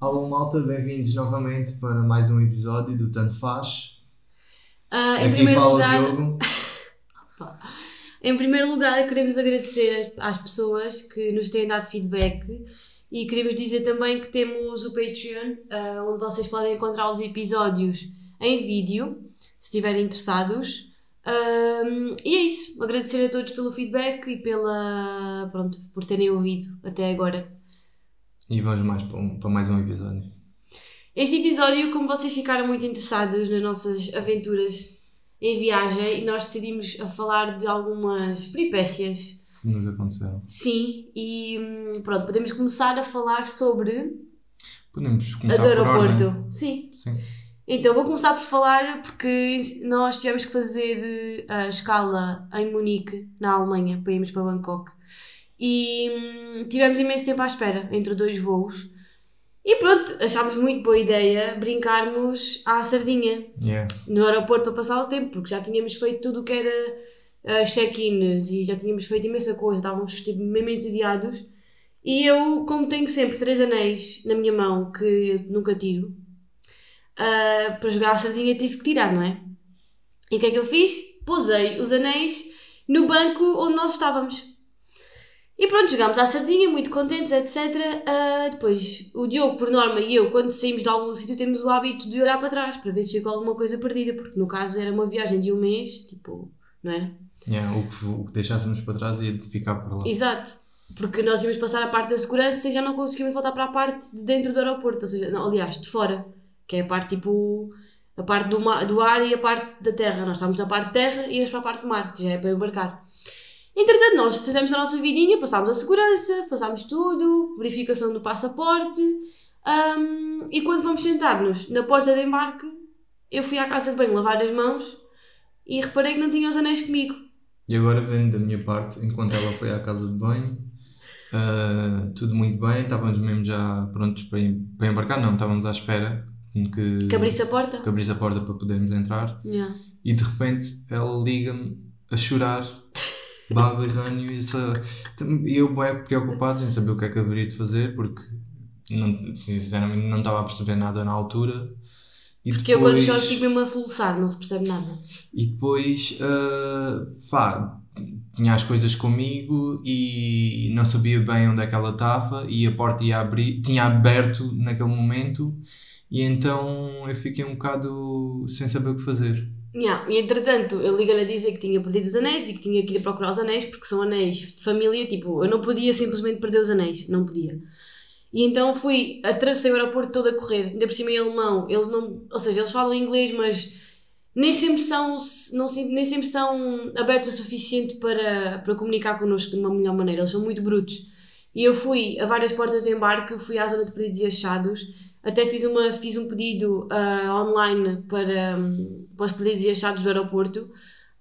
Alô malta, bem-vindos novamente para mais um episódio do Tanto Faz. Ah, em Aqui primeiro fala lugar, Diogo. em primeiro lugar, queremos agradecer às pessoas que nos têm dado feedback e queremos dizer também que temos o Patreon, ah, onde vocês podem encontrar os episódios em vídeo, se estiverem interessados. Ahm, e é isso. Agradecer a todos pelo feedback e pela, pronto, por terem ouvido até agora. E vamos mais para, um- para mais um episódio. Este episódio, como vocês ficaram muito interessados nas nossas aventuras em viagem, nós decidimos a falar de algumas peripécias Que nos aconteceu. Sim, e hum, pronto, podemos começar a falar sobre Podemos a começar do por aeroporto. ordem. Sim. Sim. Então vou começar por falar porque nós tivemos que fazer eh, a escala em Munique, na Alemanha, para irmos para Bangkok. E hum, tivemos imenso tempo à espera entre dois voos. E pronto, achámos muito boa ideia brincarmos à sardinha Yeah. no aeroporto para passar o tempo, porque já tínhamos feito tudo o que era uh, check-ins e já tínhamos feito imensa coisa, estávamos tipo, mesmo entediados. E eu, como tenho sempre três anéis na minha mão que eu nunca tiro, uh, para jogar a sardinha tive que tirar, não é? E o que é que eu fiz? Posei os anéis no banco onde nós estávamos. E pronto, jogámos à sardinha, muito contentes, etc. Ah, depois, o Diogo, por norma, e eu, quando saímos de algum sítio, temos o hábito de olhar para trás para ver se ficou alguma coisa perdida, porque no caso era uma viagem de um mês, tipo, não era? Yeah, o, que, o que deixássemos para trás ia ficar por lá. Exato. Porque nós íamos passar a parte da segurança e já não conseguimos voltar para a parte de dentro do aeroporto, ou seja, não, aliás, de fora, que é a parte tipo. a parte do, ma- do ar e a parte da terra. Nós estávamos na parte de terra e íamos para a parte do mar, que já é para embarcar. Entretanto, nós fizemos a nossa vidinha, passámos a segurança, passámos tudo, verificação do passaporte, hum, e quando vamos sentar-nos na porta de embarque, eu fui à casa de banho lavar as mãos e reparei que não tinha os anéis comigo. E agora vem da minha parte, enquanto ela foi à casa de banho, ah, tudo muito bem, estávamos mesmo já prontos para, para embarcar, não, estávamos à espera que, Que abrisse a porta? que abrisse a porta para podermos entrar Yeah. e de repente ela liga-me a chorar, baba e ranho e só- e eu bem preocupado em saber o que é que haveria de fazer porque não, sinceramente não estava a perceber nada na altura. E Porque eu quando depois- choro fico mesmo a soluçar, não se percebe nada. e depois, ah, pá, tinha as coisas comigo e não sabia bem onde é que ela estava e a porta ia abrir, tinha aberto naquele momento e então eu fiquei um bocado sem saber o que fazer. Yeah. E entretanto, eu ligo-lhe a dizer que tinha perdido os anéis e que tinha que ir procurar os anéis porque são anéis de família. Tipo, eu não podia simplesmente perder os anéis, não podia. E então fui, atravessei o aeroporto todo a correr, ainda por cima em alemão. Eles não, ou seja, eles falam inglês, mas nem sempre são, não, nem sempre são abertos o suficiente para, para comunicar connosco de uma melhor maneira. Eles são muito brutos. E eu fui a várias portas de embarque, fui à zona de pedidos e achados, até fiz, uma, fiz um pedido ah, online para, hum, para os pedidos e achados do aeroporto.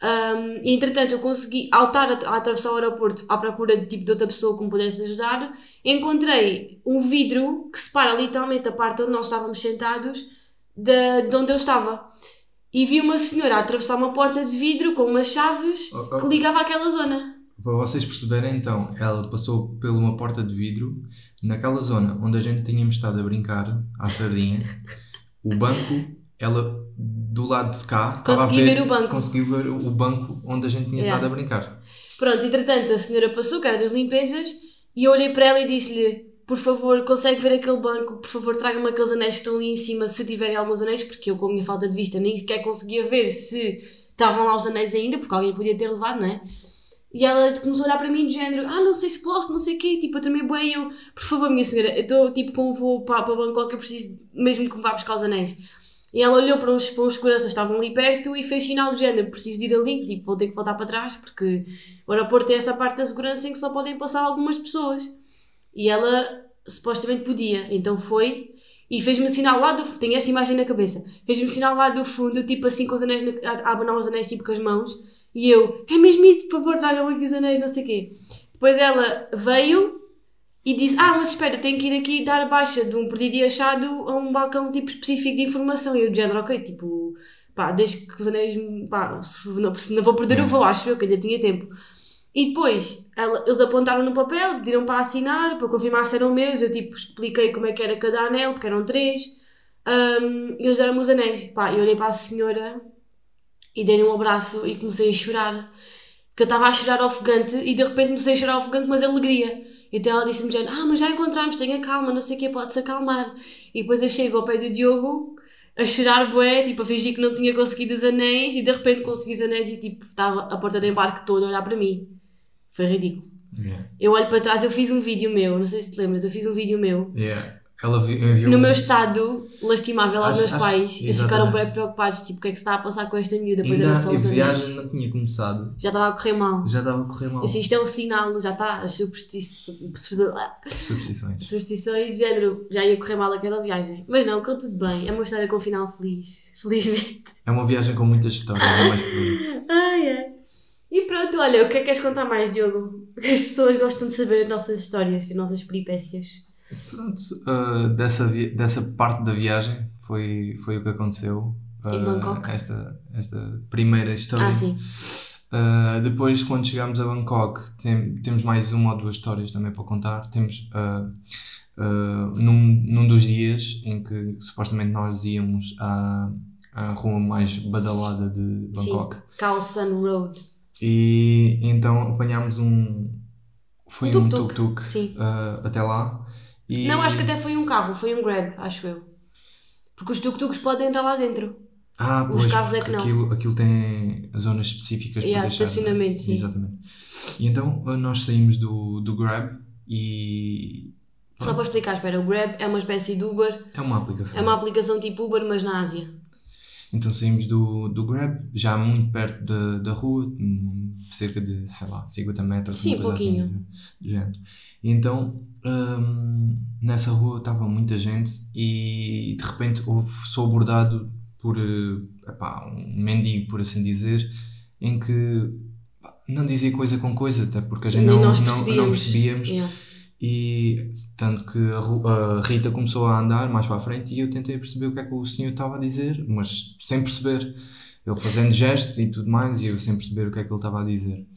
Um, e entretanto, eu consegui, ao estar a, a atravessar o aeroporto à procura de, tipo, de outra pessoa que me pudesse ajudar, encontrei um vidro que separa literalmente a parte onde nós estávamos sentados de, de onde eu estava. E vi uma senhora a atravessar uma porta de vidro com umas chaves oh, que ligava àquela zona. Para vocês perceberem, então, ela passou por uma porta de vidro naquela zona onde a gente tínhamos estado a brincar à sardinha. o banco, ela do lado de cá, Consegui ver o banco. Conseguiu ver o banco onde a gente tinha Yeah. estado a brincar. Pronto, entretanto, a senhora passou, que era das limpezas, e eu olhei para ela e disse-lhe: Por favor, consegue ver aquele banco? Por favor, traga-me aqueles anéis que estão ali em cima, se tiverem alguns anéis, porque eu, com a minha falta de vista, nem sequer conseguia ver se estavam lá os anéis ainda, porque alguém podia ter levado, não é? E ela começou a olhar para mim de género: Ah, não sei se posso, não sei o quê. Tipo, eu também bem, eu, por favor, minha senhora, eu estou tipo com um voo para, para Bangkok, eu preciso mesmo que me vá buscar os anéis. E ela olhou para uns, para uns seguranças estavam ali perto e fez sinal do género: Preciso de ir ali, tipo, vou ter que voltar para trás, porque o aeroporto tem essa parte da segurança em que só podem passar algumas pessoas. E ela supostamente podia, então foi e fez-me sinal lá do fundo, tenho esta imagem na cabeça, fez-me sinal lá do fundo, tipo assim com os anéis, na, a abanar os anéis tipo com as mãos, e eu, é mesmo isso, por favor, tragam aqui os anéis, não sei o quê. Depois ela veio e disse, ah, mas espera, tenho que ir aqui dar baixa de um perdido e achado a um balcão tipo específico de informação, e eu de género, ok, tipo, pá, desde que os anéis, pá, se não, se não vou perder o voo, acho eu, que ainda tinha tempo. E depois ela- eles apontaram no papel, pediram para assinar, para confirmar se eram meus. Eu tipo expliquei como é que era cada anel, porque eram três. Ahm, e eles deram-me os anéis. Pá, eu olhei para a senhora e dei-lhe um abraço e comecei a chorar. Porque eu estava a chorar ofegante e de repente comecei a chorar ofegante, mas alegria. E até ela disse-me, "Jane, ah, mas já encontramos, tenha calma, não sei o que, pode-se acalmar. E depois eu chego ao pé do Diogo a chorar bué, tipo, a fingir que não tinha conseguido os anéis e de repente consegui os anéis e tipo, estava a porta de embarque toda a olhar para mim. Foi ridículo. Yeah. Eu olho para trás, eu fiz um vídeo meu, não sei se te lembras, eu fiz um vídeo meu. Yeah. Ela enviou No meu estado lastimável aos meus acho- pais, eles ficaram exatamente. bem preocupados, tipo, o que é que se está a passar com esta miúda? Depois Ainda era só a os anéis. viagem não tinha começado. Já estava a correr mal. Já estava a correr mal. Disse, isto é um sinal, já está, as superstições, superstições, de género, já ia correr mal aquela viagem. Mas não, correu tudo bem, é uma história com um final feliz, felizmente. É uma viagem com muitas histórias, é mais por aí. Ai, ai. E pronto, olha, o que é que queres contar mais, Diogo? Porque as pessoas gostam de saber as nossas histórias, as nossas peripécias. Pronto, ah, dessa, dessa parte da viagem foi, foi o que aconteceu. Em Ah, Bangkok? Esta, esta primeira história. Ah, sim. Ah, depois, quando chegamos a Bangkok, tem- temos mais uma ou duas histórias também para contar. Temos num, num dos dias em que supostamente nós íamos à, à rua mais badalada de Bangkok. Sim, Khao San Road. E então apanhámos um. Foi Um um tuk-tuk. Sim. ah, até lá. E Não, acho que até foi um carro, foi um Grab, acho eu. Porque os tuk-tuks podem entrar lá dentro. Ah, os pois, carros é que não. Aquilo, aquilo tem zonas específicas para deixar. estacionamento, sim. Exatamente. E então ah, nós saímos do, do Grab e. Só para explicar, espera, o Grab é uma espécie de Uber, É uma aplicação. é uma aplicação tipo Uber, mas na Ásia. Então saímos do, do Grab, já muito perto da, da rua, cerca de, sei lá, 50 metros. Sim, coisa pouquinho. Assim, do género. E então, hum, nessa rua estava muita gente e de repente houve, sou abordado por eh, epá, um mendigo, por assim dizer, em que não dizia coisa com coisa, até porque a gente Nem não, não, percebíamos. não percebíamos. Yeah. E tanto que a, Rita começou a andar mais para a frente e eu tentei perceber o que é que o senhor estava a dizer, mas sem perceber. Ele fazendo gestos e tudo mais e eu sem perceber o que é que ele estava a dizer.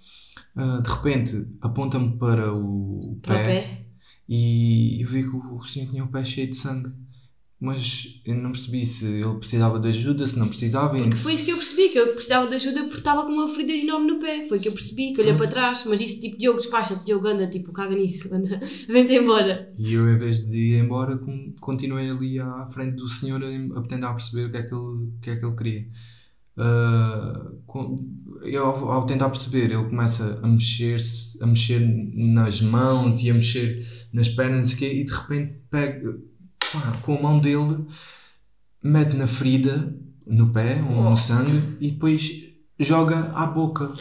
Ah, de repente aponta-me para o Para o pé, pé. e eu vi que o senhor tinha o pé cheio de sangue. Mas eu não percebi se ele precisava de ajuda, se não precisava. Porque foi isso que eu percebi, que eu precisava de ajuda porque estava com uma ferida enorme no pé. Foi que eu percebi, que olhei para trás, mas disse tipo, Diogo, despacha-te, Diogo, anda, tipo, caga nisso, anda, vem-te embora. E eu, em vez de ir embora, continuei ali à frente do senhor a, tentar perceber o que é que ele, o que é que ele queria. Ah, com- eu, ao, tentar perceber, ele começa a mexer-se, a mexer nas mãos e a mexer nas pernas e, de repente pega com a mão dele, mete na ferida, no pé, ou Oh. no sangue, e depois joga à boca.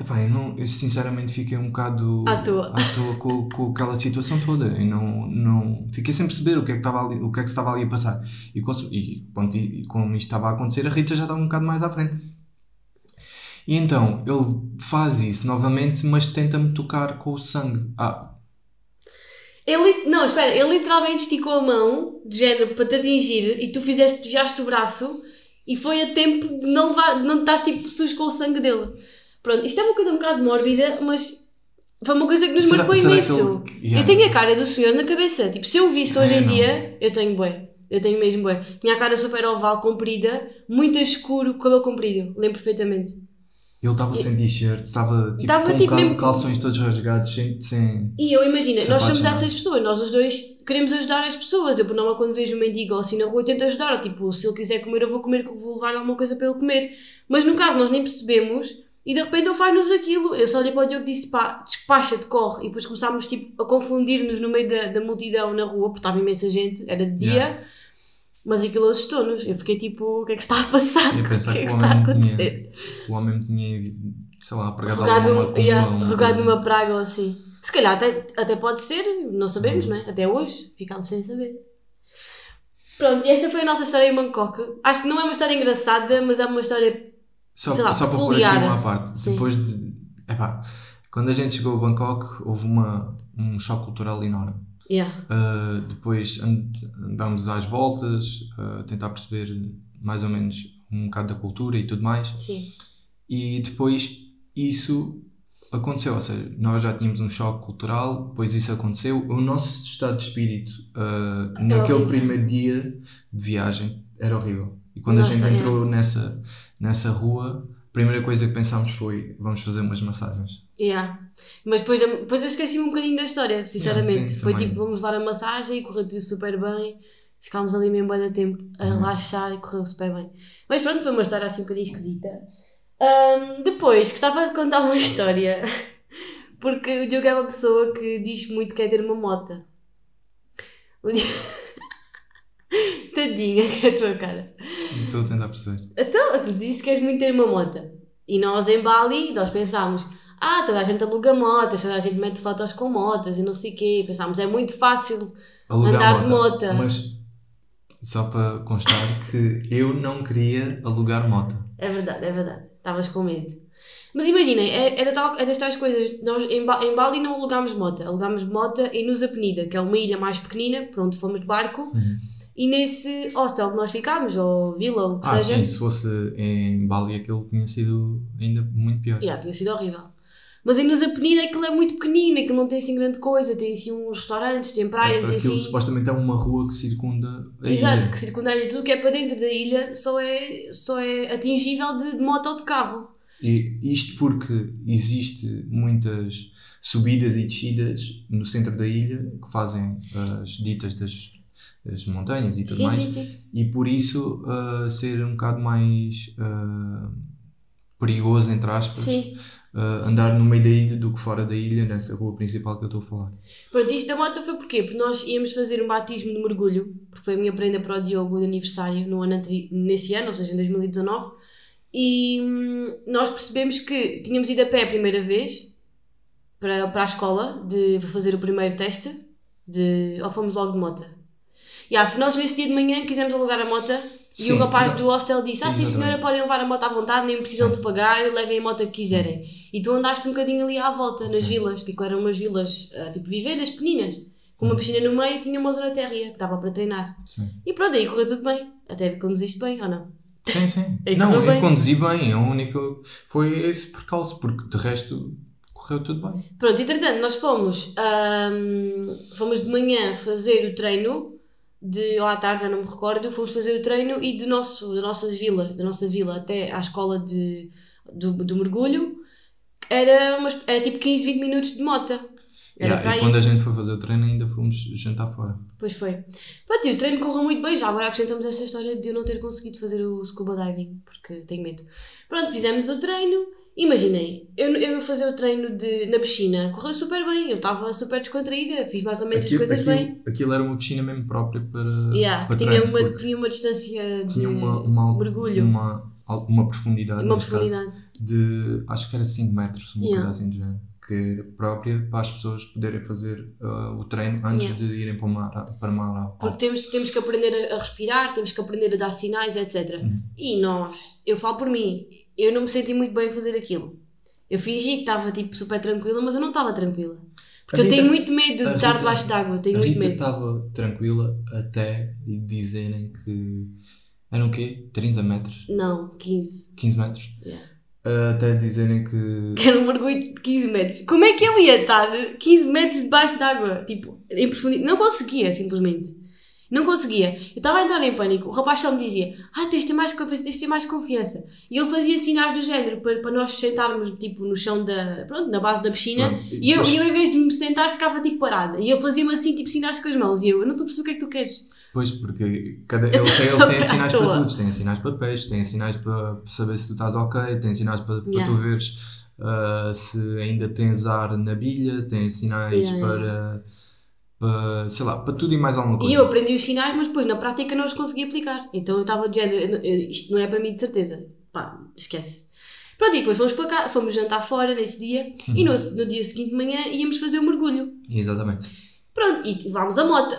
Epá, eu, não, eu sinceramente fiquei um bocado À toa. com, com aquela situação toda. Eu não, não fiquei sem perceber o que é que estava ali, o que é que estava ali a passar. E, e, pronto, e como isto estava a acontecer, a Rita já estava um bocado mais à frente. E então ele faz isso novamente, mas tenta-me tocar com o sangue. Ah, Ele, não, espera, ele literalmente esticou a mão, de género, para te atingir, e tu fizeste, desviaste o braço, e foi a tempo de não levar, de não estás tipo sujo com o sangue dele. Pronto, isto é uma coisa um bocado mórbida, mas foi uma coisa que nos será- marcou será imenso. ele- Yeah. Eu tenho a cara do senhor na cabeça. Tipo, se eu o visse hoje É, em não. dia, eu tenho bué. Eu tenho mesmo bué. Tinha a cara super oval, comprida, muito escuro, cabelo comprido. Lembro perfeitamente. Ele estava sem t-shirt, estava tipo, Estava, com tipo, cal- mesmo- calções todos rasgados, sem. sem... E eu imagino, nós somos não. essas pessoas, nós os dois queremos ajudar as pessoas. Eu, por norma, quando vejo um mendigo assim na rua, tento ajudar. Ou, tipo, se ele quiser comer, eu vou comer, vou levar alguma coisa para ele comer. Mas no caso, nós nem percebemos e de repente ele faz-nos aquilo. Eu só olhei para o Diogo e disse: pá, despacha-te, corre. E depois começámos tipo, a confundir-nos no meio da, da multidão na rua, porque estava imensa gente, era de dia. Yeah. Mas aquilo assustou-nos. Eu fiquei tipo: o que é que se está a passar? O que é que que está a homem tinha- acontecer? O homem me tinha, sei lá, pregado Rogado, alguma um, macumba, yeah, uma rogado numa praga ou assim. Se calhar até, até pode ser, não sabemos, Uhum. não é? Até hoje, ficámos sem saber. Pronto, e esta foi a nossa história em Bangkok. Acho que não é uma história engraçada, mas é uma história. Só, lá, só para pôr aqui uma parte. Sim. Depois de. Epá, quando a gente chegou a Bangkok, houve uma, um choque cultural enorme. Yeah. Uh, depois and- andámos às voltas, uh, a tentar perceber mais ou menos um bocado da cultura e tudo mais. Sim. E depois isso aconteceu, ou seja, nós já tínhamos um choque cultural, depois isso aconteceu. O nosso estado de espírito uh, naquele horrível. primeiro dia de viagem era horrível. E quando Nós a gente também. entrou nessa, nessa rua, primeira coisa que pensámos foi: vamos fazer umas massagens. Yeah. Mas depois, depois eu esqueci-me um bocadinho da história, sinceramente. Yeah, sim, Foi também. tipo, vamos levar a massagem e correu tudo super bem. Ficámos ali mesmo bem tempo a Uhum. relaxar e correu super bem. Mas pronto, foi uma história assim um bocadinho esquisita. Ahm, depois, gostava de contar uma história. Porque o Diogo é uma pessoa que diz muito que quer ter uma mota. O Diogo... Tadinha, que é a tua cara. Estou a tentar perceber. Então, tu dizes que queres muito ter uma moto. E nós em Bali, nós pensámos, ah, toda a gente aluga motas, toda a gente mete fotos com motas e não sei o quê. Pensámos, é muito fácil. Alugar Andar de moto. Mas só para constar que eu não queria alugar moto. É verdade, é verdade. Estavas com medo. Mas imaginem, é, é, da tal- é das tais coisas. Nós em, Ba- em Bali não alugámos moto. Alugámos moto em Nusa Penida, que é uma ilha mais pequenina, para onde fomos de barco. Uhum. E nesse hostel que nós ficámos, ou vila, ou o que Ah, seja, sim, se fosse em Bali aquilo tinha sido ainda muito pior. Yeah, tinha sido horrível. Mas em Nusa Penida aquilo é muito pequenino, aquilo não tem assim grande coisa, tem assim uns restaurantes, tem praias e Aquilo assim. supostamente é uma rua que circunda a Exato, ilha. que circunda e tudo que é para dentro da ilha só é, só é atingível de, de moto ou de carro. E isto porque existe muitas subidas e descidas no centro da ilha que fazem as ditas das, das montanhas e tudo Sim, mais. sim, sim. E por isso ah, ser um bocado mais ah, perigoso, entre aspas, ah, andar no meio da ilha do que fora da ilha, nessa rua principal que eu estou a falar. Pronto, isto da moto foi porquê? Porque nós íamos fazer um batismo de mergulho, porque foi a minha prenda para o Diogo de aniversário no ano nesse ano, ou seja, em 2019, e hum, nós percebemos que tínhamos ido a pé a primeira vez para, para a escola de, para fazer o primeiro teste, de, ou fomos logo de moto. E yeah, nós nesse dia de manhã quisemos alugar a moto e Sim, o rapaz não. do hostel disse: Ah, sim, Exatamente. senhora, podem levar a moto à vontade, nem precisam de pagar, levem a moto que quiserem. E tu andaste um bocadinho ali à volta, nas Sim. vilas, porque eram umas vilas ah, tipo vivendas pequeninas, com uma Uhum. piscina no meio e tinha uma zona térrea que dava para treinar. Sim, E pronto, aí correu tudo bem. Até conduziste bem ou não? sim. sim. E não, eu bem. conduzi bem, a única foi esse percalço, porque de resto correu tudo bem. Pronto, entretanto, nós fomos, ahm, fomos de manhã fazer o treino, de, ou à tarde, já não me recordo, fomos fazer o treino e do nosso, da, nossa vila, da nossa vila até à escola de, do, do mergulho era, umas, era tipo 15, 20 minutos de moto. Era Yeah, e quando a gente foi fazer o treino ainda fomos jantar fora. Pois foi. Pronto, e o treino correu muito bem. Já agora acrescentamos essa história de eu não ter conseguido fazer o scuba diving, porque tenho medo. Pronto, fizemos o treino. Imaginem, eu, eu fazer o treino de, na piscina correu super bem. Eu estava super descontraída, fiz mais ou menos Aquilo, as coisas aquilo- bem. aquilo era uma piscina mesmo própria para, Yeah, para tinha, treino, uma, tinha uma distância de tinha uma, uma, mergulho, uma, uma profundidade, uma neste caso, profundidade. de acho que era 5 metros, uma Yeah. coisa assim de género, que era própria para as pessoas poderem fazer ah, o treino antes Yeah. de irem para uma, para uma aula. Porque temos, temos que aprender a, a respirar, temos que aprender a dar sinais, etc. Uhum. E nós, eu falo por mim, eu não me senti muito bem a fazer aquilo. Eu fingi que estava tipo super tranquila, mas eu não estava tranquila. Porque A eu tenho Rita- muito medo de estar Rita- debaixo d'água, tenho muito Rita medo. estava tranquila até dizerem que eram o quê? 30 metros? Não, 15. 15 metros? Yeah. Ah, até dizerem que Que era um mergulho de 15 metros. Como é que eu ia estar 15 metros debaixo d'água? Tipo, em profundidade. Não conseguia, simplesmente. Não conseguia. Eu estava a entrar em pânico. O rapaz só me dizia: Ah, tens de ter mais confiança, tens de ter mais confiança. E ele fazia sinais do género para, para nós sentarmos tipo, no chão da. Pronto, na base da piscina. Pronto, E eu, e eu, em vez de me sentar, ficava tipo parada. E ele fazia-me assim, tipo, sinais com as mãos. E eu, eu não estou a perceber o que é que tu queres. Pois, porque cada, Eu eles, têm sinais para todos. Têm sinais para peixe, têm sinais para saber se tu estás ok, têm sinais para, para Yeah. tu veres ah, se ainda tens ar na bilha, têm sinais Yeah, para, para, sei lá, para tudo e mais alguma coisa. E eu aprendi os sinais, mas depois na prática não os conseguia aplicar. Então eu estava de género, isto não é para mim de certeza. Pá, esquece. Pronto, e depois fomos para cá, fomos jantar fora nesse dia e no, no dia seguinte de manhã íamos fazer o mergulho. Exatamente. Pronto, e levámos a moto.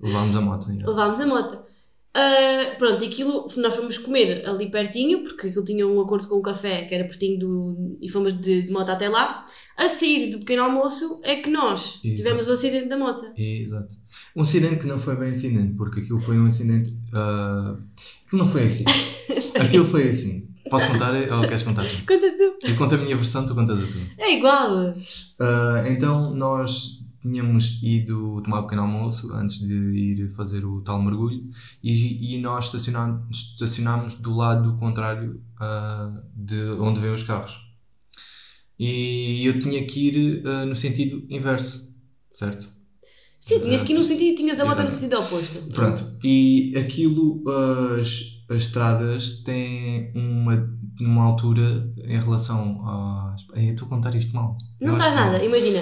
Levámos a moto. Levámos a moto. Ah, pronto, e aquilo nós fomos comer ali pertinho, porque aquilo tinha um acordo com o café que era pertinho do. e fomos de, de moto até lá. A sair do pequeno almoço é que nós Exato. tivemos o acidente da moto. Exato. Um acidente que não foi bem acidente, porque aquilo foi um acidente. ah, aquilo não foi assim. Aquilo foi assim. Posso contar ou queres contar? Conta tu. Eu conto a minha versão, tu contas a tua. É igual. Ah, então nós tínhamos ido tomar um pequeno almoço antes de ir fazer o tal mergulho e, e nós estacionámos, estacionámos do lado contrário ah, de onde vêm os carros. E eu tinha que ir ah, no sentido inverso, certo? Sim, tinhas que ir no sentido e tinhas a moto no sentido oposto. Pronto, e aquilo, as, as estradas têm uma, uma altura em relação às. Ai, Eu estou a contar isto mal. Não estás que nada, imagina.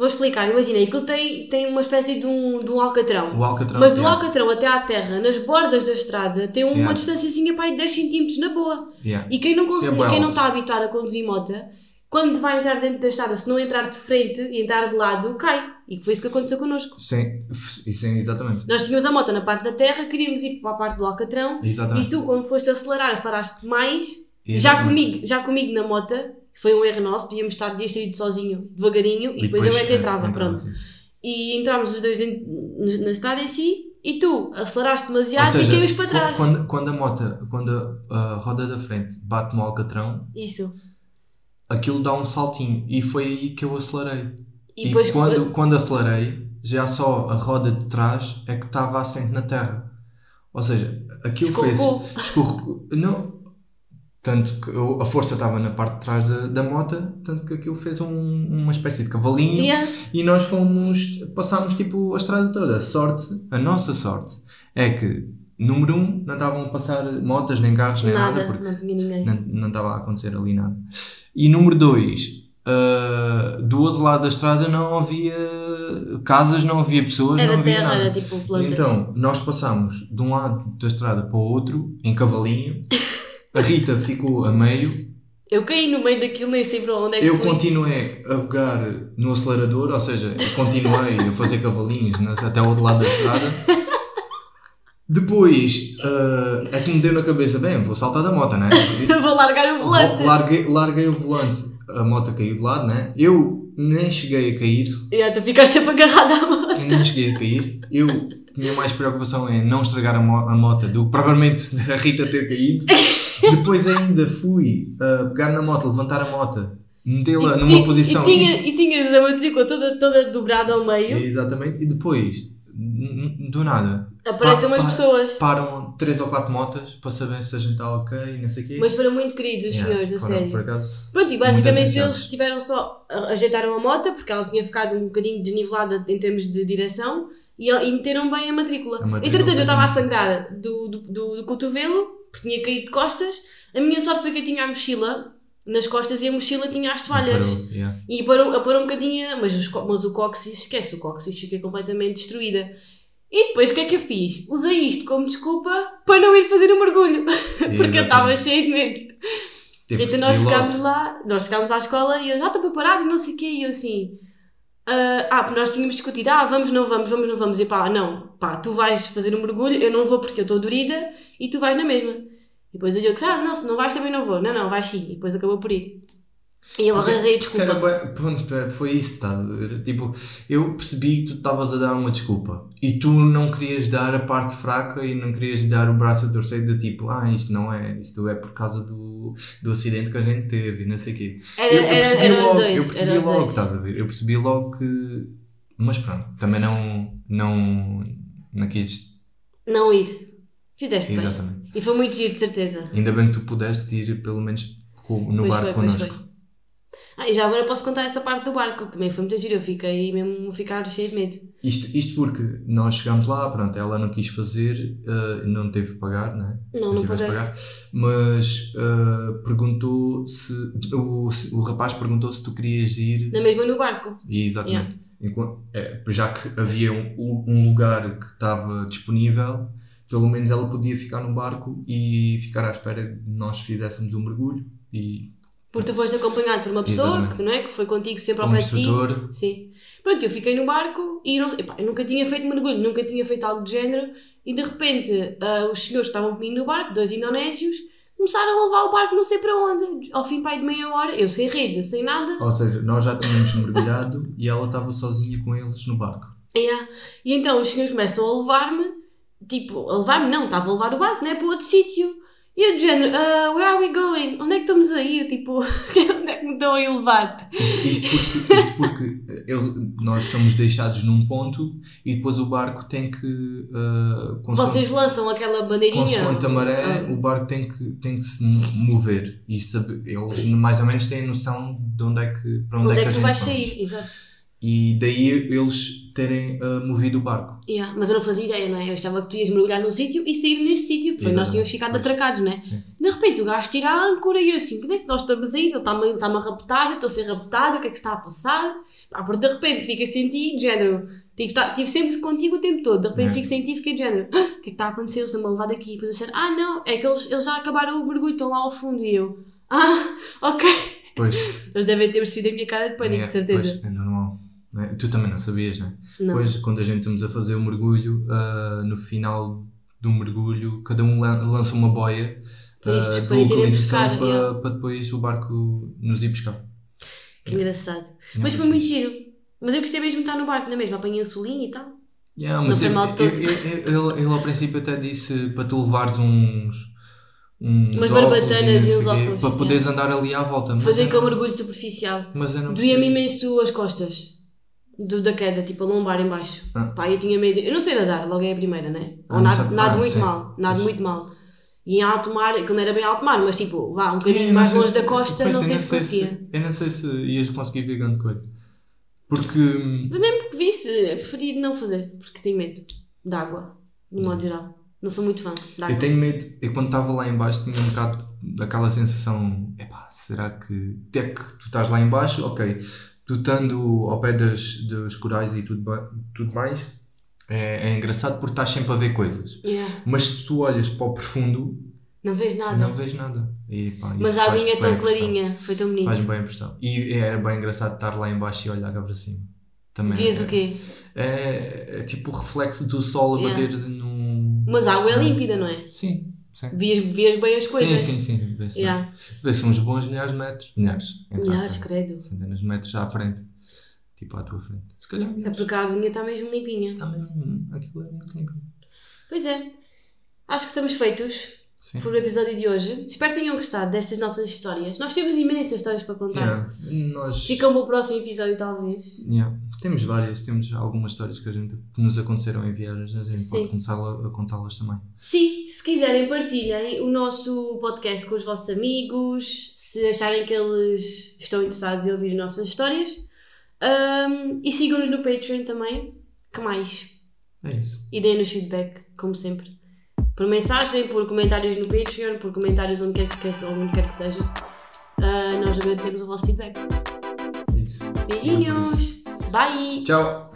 Vou explicar, imagina, aquilo tem, tem uma espécie de um, de um alcatrão. O Alcatrão. Mas do yeah, alcatrão até à terra, nas bordas da estrada, tem uma Yeah. distânciazinha para aí de 10 cm na boa. yeah. E quem não, consegue, É bué quem não está habituado a conduzir moto, quando vai entrar dentro da estrada, se não entrar de frente e entrar de lado, cai. E foi isso que aconteceu connosco. Sim, isso é exatamente. Nós tínhamos a moto na parte da terra, queríamos ir para a parte do alcatrão. Exatamente. E tu, quando foste acelerar, aceleraste mais. Já Exatamente. comigo, já comigo na moto, foi um erro nosso, devíamos estar, ido sozinho, devagarinho, e, depois, eu é que entrava, pronto. sim. E entrámos os dois dentro, na estrada em si, e tu aceleraste demasiado seja, e caímos para trás. Quando, quando a moto, quando a, a roda da frente bate no Alcatrão, Isso. aquilo dá um saltinho e foi aí que eu acelerei. E, E, depois quando, quando acelerei, já só a roda de trás é que estava assente na terra. Ou seja, aquilo fez. escorregou. Escorregou. Não. Tanto que eu- a força estava na parte de trás da, da moto, tanto que aquilo fez um- uma espécie de cavalinho Yeah. e nós fomos. Passámos tipo a estrada toda. A sorte, a nossa sorte, é que, número um, não estavam a passar motas, nem carros, nem nada, Nada, porque não tinha ninguém. não, não estava a acontecer ali nada. E número dois, ah, do outro lado da estrada não havia casas, não havia pessoas, não Era havia terra, nada. era tipo plantas. Então, nós passámos de um lado da estrada para o outro, em cavalinho. A Rita ficou a meio. Eu caí no meio daquilo, nem sei para onde é que Eu fui. continuei a pegar no acelerador, ou seja, continuei a fazer cavalinhos na- até ao outro lado da estrada. Depois, ah, é que me deu na cabeça, bem, vou saltar da moto, né? Vou largar o volante. Larguei, larguei o volante, a moto caiu de lado, né? Eu nem cheguei a cair, Yeah, tu ficaste sempre agarrada à moto. eu nem cheguei a cair. Eu tinha mais preocupação em não estragar a, mo- a moto do que propriamente a Rita ter caído. Depois ainda fui a pegar na moto, levantar a moto, metê-la E numa posição. E, tinha, e tinhas a matrícula toda, toda dobrada ao meio. Exatamente. E depois, do nada, Aparecem umas pessoas. param três ou quatro motas para saber se a gente está ok e não sei o quê. Mas foram muito queridos os Yeah, senhores, a foram, sério. Por acaso, Pronto, e basicamente eles tiveram só. Ajeitaram a moto, porque ela tinha ficado um bocadinho desnivelada em termos de direção, e, e meteram bem a matrícula. A matrícula Entretanto, eu estava a sangrar do, do, do, do cotovelo, porque tinha caído de costas. A minha sorte foi que eu tinha a mochila nas costas e a mochila tinha as toalhas. Parou, yeah. E parou, a parou um bocadinho, mas, os mas o cóccix, esquece, o cóccix fica completamente destruída. E depois o que é que eu fiz? Usei isto como desculpa para não ir fazer o mergulho, porque eu estava cheia de medo. Tipo, Então nós logo. chegámos lá, nós chegámos à escola e eles, ah, estão preparados, não sei o quê, e eu assim, ah, ah, porque nós tínhamos discutido, ah, vamos, não vamos, vamos, não vamos, e pá, não, pá, tu vais fazer um mergulho, eu não vou porque eu estou dorida, e tu vais na mesma. E depois eu disse, ah, não, se não vais também não vou, não, não, vais sim, e depois acabou por ir. E eu arranjei era desculpa. bué- pronto, é, foi isso, tá? Tipo, eu percebi que tu estavas a dar uma desculpa e tu não querias dar a parte fraca e não querias dar o braço a torcer de tipo, ah, isto não é, isto é por causa do, do acidente que a gente teve e não sei o quê. Era, eu, eu era, percebi eram os logo, dois, eu percebi logo, dois. estás a ver? Eu percebi logo que. Mas pronto, também não. Não, não quis. Não ir. Fizeste bem. Exatamente. E foi muito giro, de certeza. Ainda bem que tu pudeste ir pelo menos no Pois barco foi, connosco. Ah, e já agora posso contar essa parte do barco, que também foi muito giro. Eu fiquei mesmo a ficar cheio de medo. Isto, isto porque nós chegámos lá, pronto, ela não quis fazer, eh, não teve que pagar, né? Não, não tiveste paguei. pagar, mas eh, perguntou se o, se- o rapaz perguntou se tu querias ir Na mesma no barco. exatamente enquanto- é, já que havia um, um lugar que estava disponível pelo menos ela podia ficar no barco e ficar à espera de nós fizéssemos um mergulho e Porque tu foste acompanhado por uma pessoa Exatamente. que, não é, que foi contigo sempre ao pé de ti. Sim. Pronto, eu fiquei no barco e não, epá, eu nunca tinha feito mergulho, nunca tinha feito algo do género. E de repente, ah, os senhores que estavam comigo no barco, dois indonésios, começaram a levar o barco não sei para onde. Ao fim pai de meia hora, eu sem rede, sem nada. ou seja, nós já tínhamos mergulhado e ela estava sozinha com eles no barco Yeah. E então os senhores começam a levar-me, tipo, a levar-me não, estava a levar o barco, né, para outro sítio. E eu de género, "Ah, where are we going? Onde é que estamos a ir? Tipo, onde é que me estão a ir levar? Isto, isto porque, isto porque ele- nós somos deixados num ponto e depois o barco tem que. Uh, Vocês lançam aquela bandeirinha? Consoante a maré, Ah. o barco tem que, tem que se mover. E saber, eles mais ou menos têm noção de onde é que, para onde, Onde é é que, que a tu vais sair? Exato. E daí eles terem ah, movido o barco. Yeah, Mas eu não fazia ideia, não é? Eu achava que tu ias mergulhar num sítio e sair nesse sítio. Foi nós tínhamos ficado pois. atracados, não é? Sim. De repente o gajo tira a âncora e eu assim, onde é que nós estamos a ir? Ele está-me está-me a raptar, eu estou a ser raptada, o que é que se está a passar? Pá, porque de repente fica sem ti, de género. Tive, tá- tive sempre contigo o tempo todo, de repente É. fico sem ti e fiquei de género. "Ah, O que é que está a acontecer? Eles estão-me a levar daqui. E depois disseram, ah não, é que eles, eles já acabaram o mergulho, estão lá ao fundo. E eu, ah, ok. Pois, Eles devem ter percebido a minha cara de pânico, de certeza. pois, é normal. Não é? Tu também não sabias, não é? Não. Depois, quando a gente estamos a fazer o mergulho, ah, no final do mergulho, cada um lan- lança uma boia bus- de localização para, yeah. para depois o barco nos ir buscar. Que engraçado. É Mas foi muito giro. Mas eu gostei mesmo de estar no barco, não é mesmo? Apanhei um solinho e tal. Yeah, Não mas ele, ele, ao princípio até disse para tu levares uns. uns Umas barbatanas e uns óculos, Para poderes andar ali à volta. Fazer aquele mergulho superficial. Mas eu não Doía-me imenso as costas. Do, da queda, tipo a lombar em baixo. Ah. Pá, eu tinha medo. Eu não sei nadar, logo é a primeira, né? Ah, Ou não nado, sabe- nado ah, muito sim. mal. Nado Pois. muito mal. E em alto mar, que não era bem alto mar, mas tipo, vá, um bocadinho não mais sei longe se- da costa, não eu sei se conseguia. eu não sei se ias conseguir ver grande coisa. Porque. hum, Mas mesmo que visse, preferi não fazer, porque tenho medo de água, de modo geral. Não sou muito fã de água. Eu tenho medo, eu quando estava lá em baixo tinha um bocado daquela sensação, epá, será que até que tu estás lá em baixo, ok, tu estando ao pé das, dos corais e tudo, tudo mais, é, é engraçado porque estás sempre a ver coisas. Yeah, Mas se tu olhas para o profundo, Não vês nada. não vês nada. E, pá, mas a aguinha é tão clarinha, foi tão bonito. Faz bem a impressão. E é bem engraçado estar lá em baixo e olhar cá para cima. Também Vias é, o quê? É, é tipo o reflexo do sol a Yeah. bater num... Mas a água é límpida, não é? Sim, sim. Vias, vias bem as coisas. Sim, sim, sim. Vê-se. Yeah. Vê-se uns bons milhares de metros. Milhares. Milhares, credo. Centenas de metros à frente. Tipo à tua frente. Se calhar É milhares. porque a aguinha está mesmo limpinha. Tá mesmo- Aquilo é muito limpo. Pois é. Acho que estamos feitos Sim. por o episódio de hoje. Espero que tenham gostado destas nossas histórias. Nós temos imensas histórias para contar. Yeah. Nós... Ficam para o próximo episódio, talvez. Yeah. Temos várias. Temos algumas histórias que, a gente, que nos aconteceram em viagens. A gente Sim. pode começar a, a contá-las também. Sim, se quiserem, partilhem o nosso podcast com os vossos amigos, se acharem que eles estão interessados em ouvir as nossas histórias. Ahm, e sigam-nos no Patreon também. Que mais? É isso. E deem-nos feedback, como sempre. Por mensagem, por comentários no Patreon, por comentários onde quer que, onde quer que seja. Ah, nós agradecemos o vosso feedback. É isso. Beijinhos! Bye! Tchau.